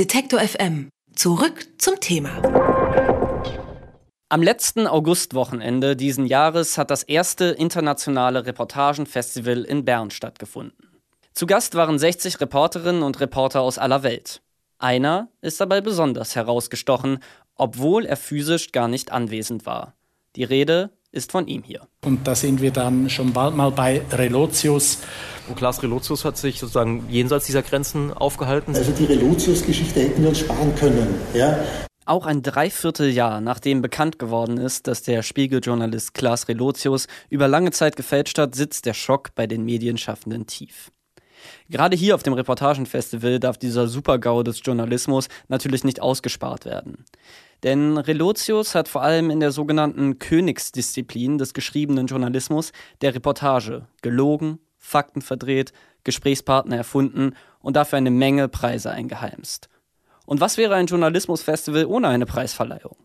Detektor FM. Zurück zum Thema. Am letzten Augustwochenende diesen Jahres hat das erste internationale Reportagenfestival in Bern stattgefunden. Zu Gast waren 60 Reporterinnen und Reporter aus aller Welt. Einer ist dabei besonders herausgestochen, obwohl er physisch gar nicht anwesend war. Die Rede ist von ihm hier. Und da sind wir dann schon bald mal bei Relotius. Und Klaas Relotius hat sich sozusagen jenseits dieser Grenzen aufgehalten. Also die Relotius-Geschichte hätten wir uns sparen können. Ja? Auch ein Dreivierteljahr nachdem bekannt geworden ist, dass der Spiegeljournalist Klaas Relotius über lange Zeit gefälscht hat, sitzt der Schock bei den Medienschaffenden tief. Gerade hier auf dem Reportagenfestival darf dieser Supergau des Journalismus natürlich nicht ausgespart werden. Denn Relotius hat vor allem in der sogenannten Königsdisziplin des geschriebenen Journalismus der Reportage gelogen, Fakten verdreht, Gesprächspartner erfunden und dafür eine Menge Preise eingeheimst. Und was wäre ein Journalismusfestival ohne eine Preisverleihung?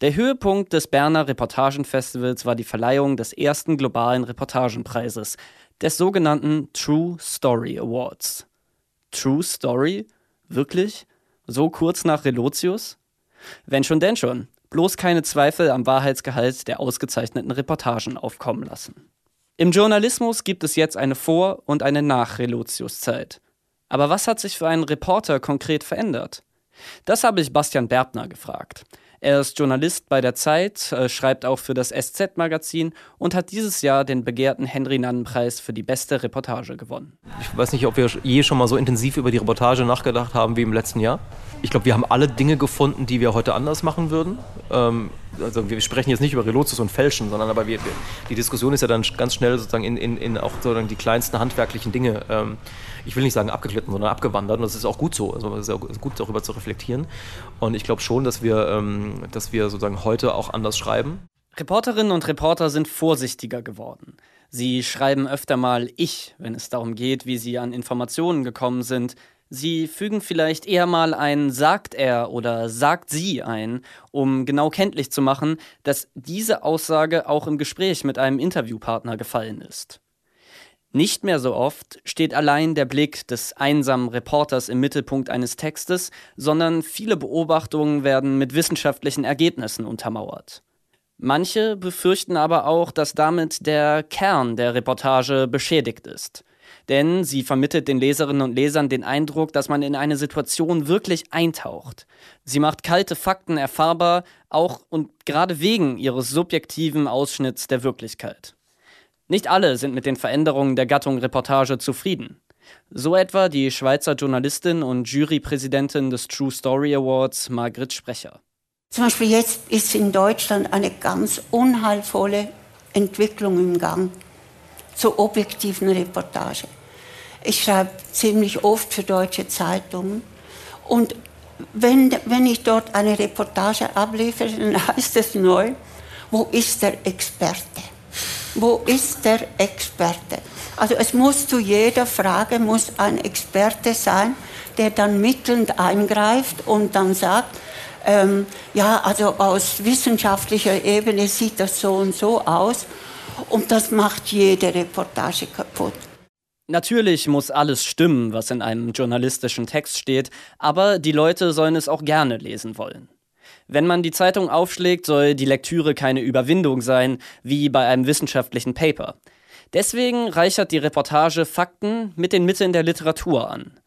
Der Höhepunkt des Berner Reportagenfestivals war die Verleihung des ersten globalen Reportagenpreises, des sogenannten True Story Awards. True Story? Wirklich? So kurz nach Relotius? Wenn schon, denn schon. Bloß keine Zweifel am Wahrheitsgehalt der ausgezeichneten Reportagen aufkommen lassen. Im Journalismus gibt es jetzt eine Vor- und eine Nach-Relotius-Zeit. Aber was hat sich für einen Reporter konkret verändert? Das habe ich Bastian Berbner gefragt. Er ist Journalist bei der Zeit, äh, schreibt auch für das SZ-Magazin und hat dieses Jahr den begehrten Henry-Nannen-Preis für die beste Reportage gewonnen. Ich weiß nicht, ob wir je schon mal so intensiv über die Reportage nachgedacht haben wie im letzten Jahr. Ich glaube, wir haben alle Dinge gefunden, die wir heute anders machen würden. Ähm, also wir sprechen jetzt nicht über Relotius und Fälschen, sondern aber wir, wir, die Diskussion ist ja dann ganz schnell sozusagen in, in, in auch sozusagen die kleinsten handwerklichen Dinge. Ähm, ich will nicht sagen abgeglitten, sondern abgewandert. Und das ist auch gut so. Also es ist auch gut, darüber zu reflektieren. Und ich glaube schon, dass wir, ähm, dass wir sozusagen heute auch anders schreiben. Reporterinnen und Reporter sind vorsichtiger geworden. Sie schreiben öfter mal ich, wenn es darum geht, wie sie an Informationen gekommen sind. Sie fügen vielleicht eher mal ein sagt er oder sagt sie ein, um genau kenntlich zu machen, dass diese Aussage auch im Gespräch mit einem Interviewpartner gefallen ist. Nicht mehr so oft steht allein der Blick des einsamen Reporters im Mittelpunkt eines Textes, sondern viele Beobachtungen werden mit wissenschaftlichen Ergebnissen untermauert. Manche befürchten aber auch, dass damit der Kern der Reportage beschädigt ist. Denn sie vermittelt den Leserinnen und Lesern den Eindruck, dass man in eine Situation wirklich eintaucht. Sie macht kalte Fakten erfahrbar, auch und gerade wegen ihres subjektiven Ausschnitts der Wirklichkeit. Nicht alle sind mit den Veränderungen der Gattung Reportage zufrieden. So etwa die Schweizer Journalistin und Jurypräsidentin des True Story Awards, Margrit Sprecher. Zum Beispiel jetzt ist in Deutschland eine ganz unheilvolle Entwicklung im Gang zur objektiven Reportage. Ich schreibe ziemlich oft für deutsche Zeitungen und wenn, wenn ich dort eine Reportage abliefere, dann heißt es neu, wo ist der Experte? Wo ist der Experte? Also es muss zu jeder Frage muss ein Experte sein, der dann mittelnd eingreift und dann sagt, ähm, ja, also aus wissenschaftlicher Ebene sieht das so und so aus und das macht jede Reportage kaputt. Natürlich muss alles stimmen, was in einem journalistischen Text steht, aber die Leute sollen es auch gerne lesen wollen. Wenn man die Zeitung aufschlägt, soll die Lektüre keine Überwindung sein, wie bei einem wissenschaftlichen Paper. Deswegen reichert die Reportage Fakten mit den Mitteln der Literatur an.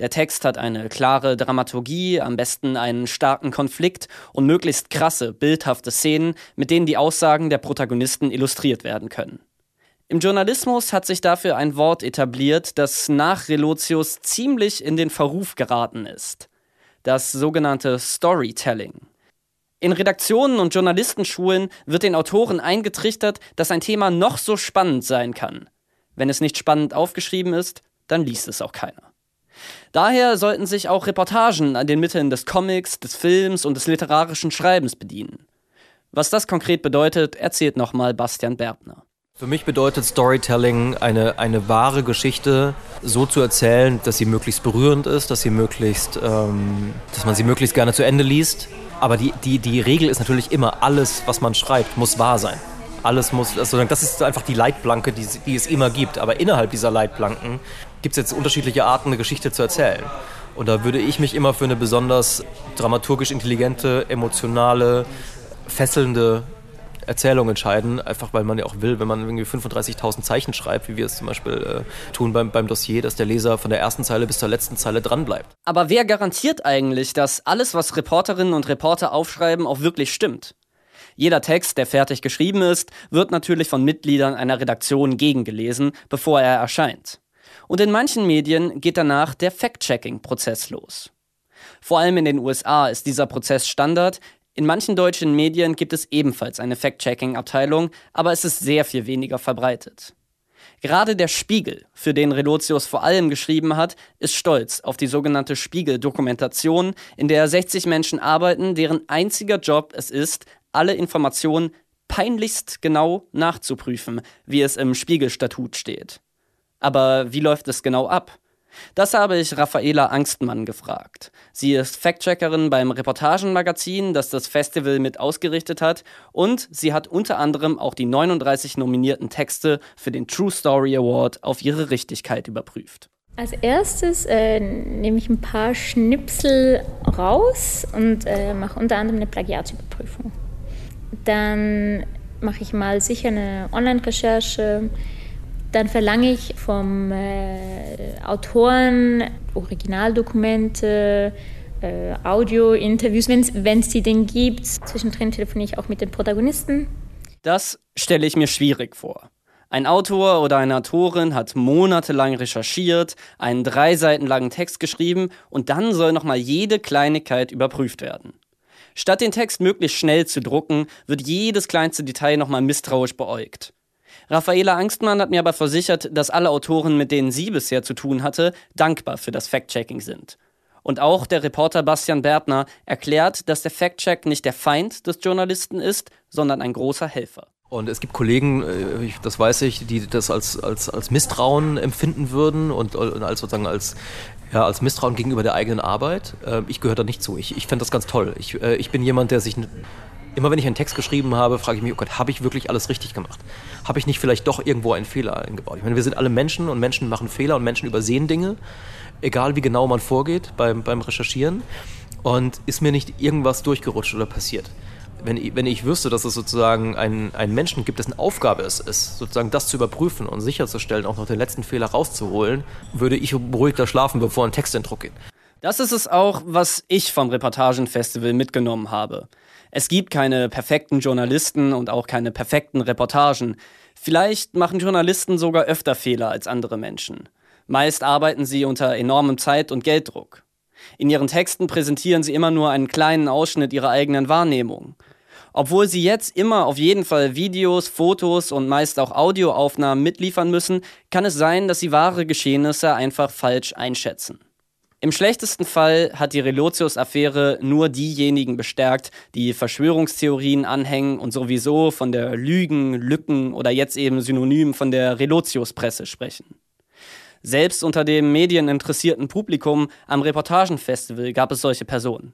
Der Text hat eine klare Dramaturgie, am besten einen starken Konflikt und möglichst krasse, bildhafte Szenen, mit denen die Aussagen der Protagonisten illustriert werden können. Im Journalismus hat sich dafür ein Wort etabliert, das nach Relotius ziemlich in den Verruf geraten ist. Das sogenannte Storytelling. In Redaktionen und Journalistenschulen wird den Autoren eingetrichtert, dass ein Thema noch so spannend sein kann. Wenn es nicht spannend aufgeschrieben ist, dann liest es auch keiner. Daher sollten sich auch Reportagen an den Mitteln des Comics, des Films und des literarischen Schreibens bedienen. Was das konkret bedeutet, erzählt nochmal Bastian Berbner. Für mich bedeutet Storytelling eine, eine wahre Geschichte so zu erzählen, dass sie möglichst berührend ist, dass sie möglichst, ähm, dass man sie möglichst gerne zu Ende liest. Aber die, die, die Regel ist natürlich immer, alles, was man schreibt, muss wahr sein. Alles muss, also das ist einfach die Leitplanke, die, die es immer gibt. Aber innerhalb dieser Leitplanken gibt es jetzt unterschiedliche Arten, eine Geschichte zu erzählen. Und da würde ich mich immer für eine besonders dramaturgisch intelligente, emotionale, fesselnde Erzählung entscheiden, einfach weil man ja auch will, wenn man irgendwie 35.000 Zeichen schreibt, wie wir es zum Beispiel äh, tun beim, beim Dossier, dass der Leser von der ersten Zeile bis zur letzten Zeile dranbleibt. Aber wer garantiert eigentlich, dass alles, was Reporterinnen und Reporter aufschreiben, auch wirklich stimmt? Jeder Text, der fertig geschrieben ist, wird natürlich von Mitgliedern einer Redaktion gegengelesen, bevor er erscheint. Und in manchen Medien geht danach der Fact-Checking-Prozess los. Vor allem in den USA ist dieser Prozess Standard, in manchen deutschen Medien gibt es ebenfalls eine Fact-Checking-Abteilung, aber es ist sehr viel weniger verbreitet. Gerade der Spiegel, für den Relotius vor allem geschrieben hat, ist stolz auf die sogenannte Spiegel-Dokumentation, in der 60 Menschen arbeiten, deren einziger Job es ist, alle Informationen peinlichst genau nachzuprüfen, wie es im Spiegelstatut steht. Aber wie läuft es genau ab? Das habe ich Raffaela Angstmann gefragt. Sie ist Fact-Checkerin beim Reportagenmagazin, das das Festival mit ausgerichtet hat, und sie hat unter anderem auch die 39 nominierten Texte für den True Story Award auf ihre Richtigkeit überprüft. Als erstes äh, nehme ich ein paar Schnipsel raus und äh, mache unter anderem eine Plagiatsüberprüfung. Dann mache ich mal sicher eine Online-Recherche dann verlange ich vom äh, Autoren Originaldokumente, äh, Audio-Interviews, wenn es die denn gibt. Zwischendrin telefoniere ich auch mit den Protagonisten. Das stelle ich mir schwierig vor. Ein Autor oder eine Autorin hat monatelang recherchiert, einen drei Seiten langen Text geschrieben und dann soll nochmal jede Kleinigkeit überprüft werden. Statt den Text möglichst schnell zu drucken, wird jedes kleinste Detail nochmal misstrauisch beäugt. Raffaela Angstmann hat mir aber versichert, dass alle Autoren, mit denen sie bisher zu tun hatte, dankbar für das Fact-Checking sind. Und auch der Reporter Bastian Bertner erklärt, dass der Fact-Check nicht der Feind des Journalisten ist, sondern ein großer Helfer. Und es gibt Kollegen, äh, das weiß ich, die das als, als, als Misstrauen empfinden würden und, als sozusagen als, ja, als Misstrauen gegenüber der eigenen Arbeit. Äh, ich gehöre da nicht zu. Ich, ich fände das ganz toll. Ich, äh, ich bin jemand, der sich Immer wenn ich einen Text geschrieben habe, frage ich mich, oh Gott, habe ich wirklich alles richtig gemacht? Habe ich nicht vielleicht doch irgendwo einen Fehler eingebaut? Ich meine, wir sind alle Menschen und Menschen machen Fehler und Menschen übersehen Dinge, egal wie genau man vorgeht beim, beim Recherchieren. Und ist mir nicht irgendwas durchgerutscht oder passiert? Wenn ich, wenn ich wüsste, dass es sozusagen einen, einen Menschen gibt, dessen Aufgabe es ist, sozusagen das zu überprüfen und sicherzustellen, auch noch den letzten Fehler rauszuholen, würde ich beruhigter schlafen, bevor ein Text in Druck geht. Das ist es auch, was ich vom Reportagenfestival mitgenommen habe. Es gibt keine perfekten Journalisten und auch keine perfekten Reportagen. Vielleicht machen Journalisten sogar öfter Fehler als andere Menschen. Meist arbeiten sie unter enormem Zeit- und Gelddruck. In ihren Texten präsentieren sie immer nur einen kleinen Ausschnitt ihrer eigenen Wahrnehmung. Obwohl sie jetzt immer auf jeden Fall Videos, Fotos und meist auch Audioaufnahmen mitliefern müssen, kann es sein, dass sie wahre Geschehnisse einfach falsch einschätzen. Im schlechtesten Fall hat die Relotius-Affäre nur diejenigen bestärkt, die Verschwörungstheorien anhängen und sowieso von der Lügen, Lücken oder jetzt eben synonym von der Relotius-Presse sprechen. Selbst unter dem medieninteressierten Publikum am Reportagenfestival gab es solche Personen.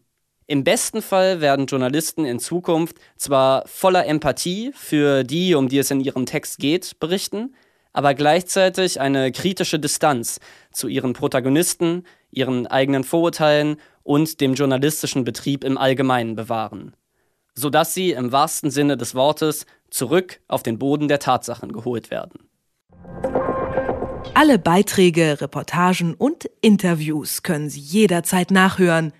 Im besten Fall werden Journalisten in Zukunft zwar voller Empathie für die, um die es in ihrem Text geht, berichten, aber gleichzeitig eine kritische Distanz zu ihren Protagonisten, ihren eigenen Vorurteilen und dem journalistischen Betrieb im Allgemeinen bewahren, sodass sie im wahrsten Sinne des Wortes zurück auf den Boden der Tatsachen geholt werden. Alle Beiträge, Reportagen und Interviews können Sie jederzeit nachhören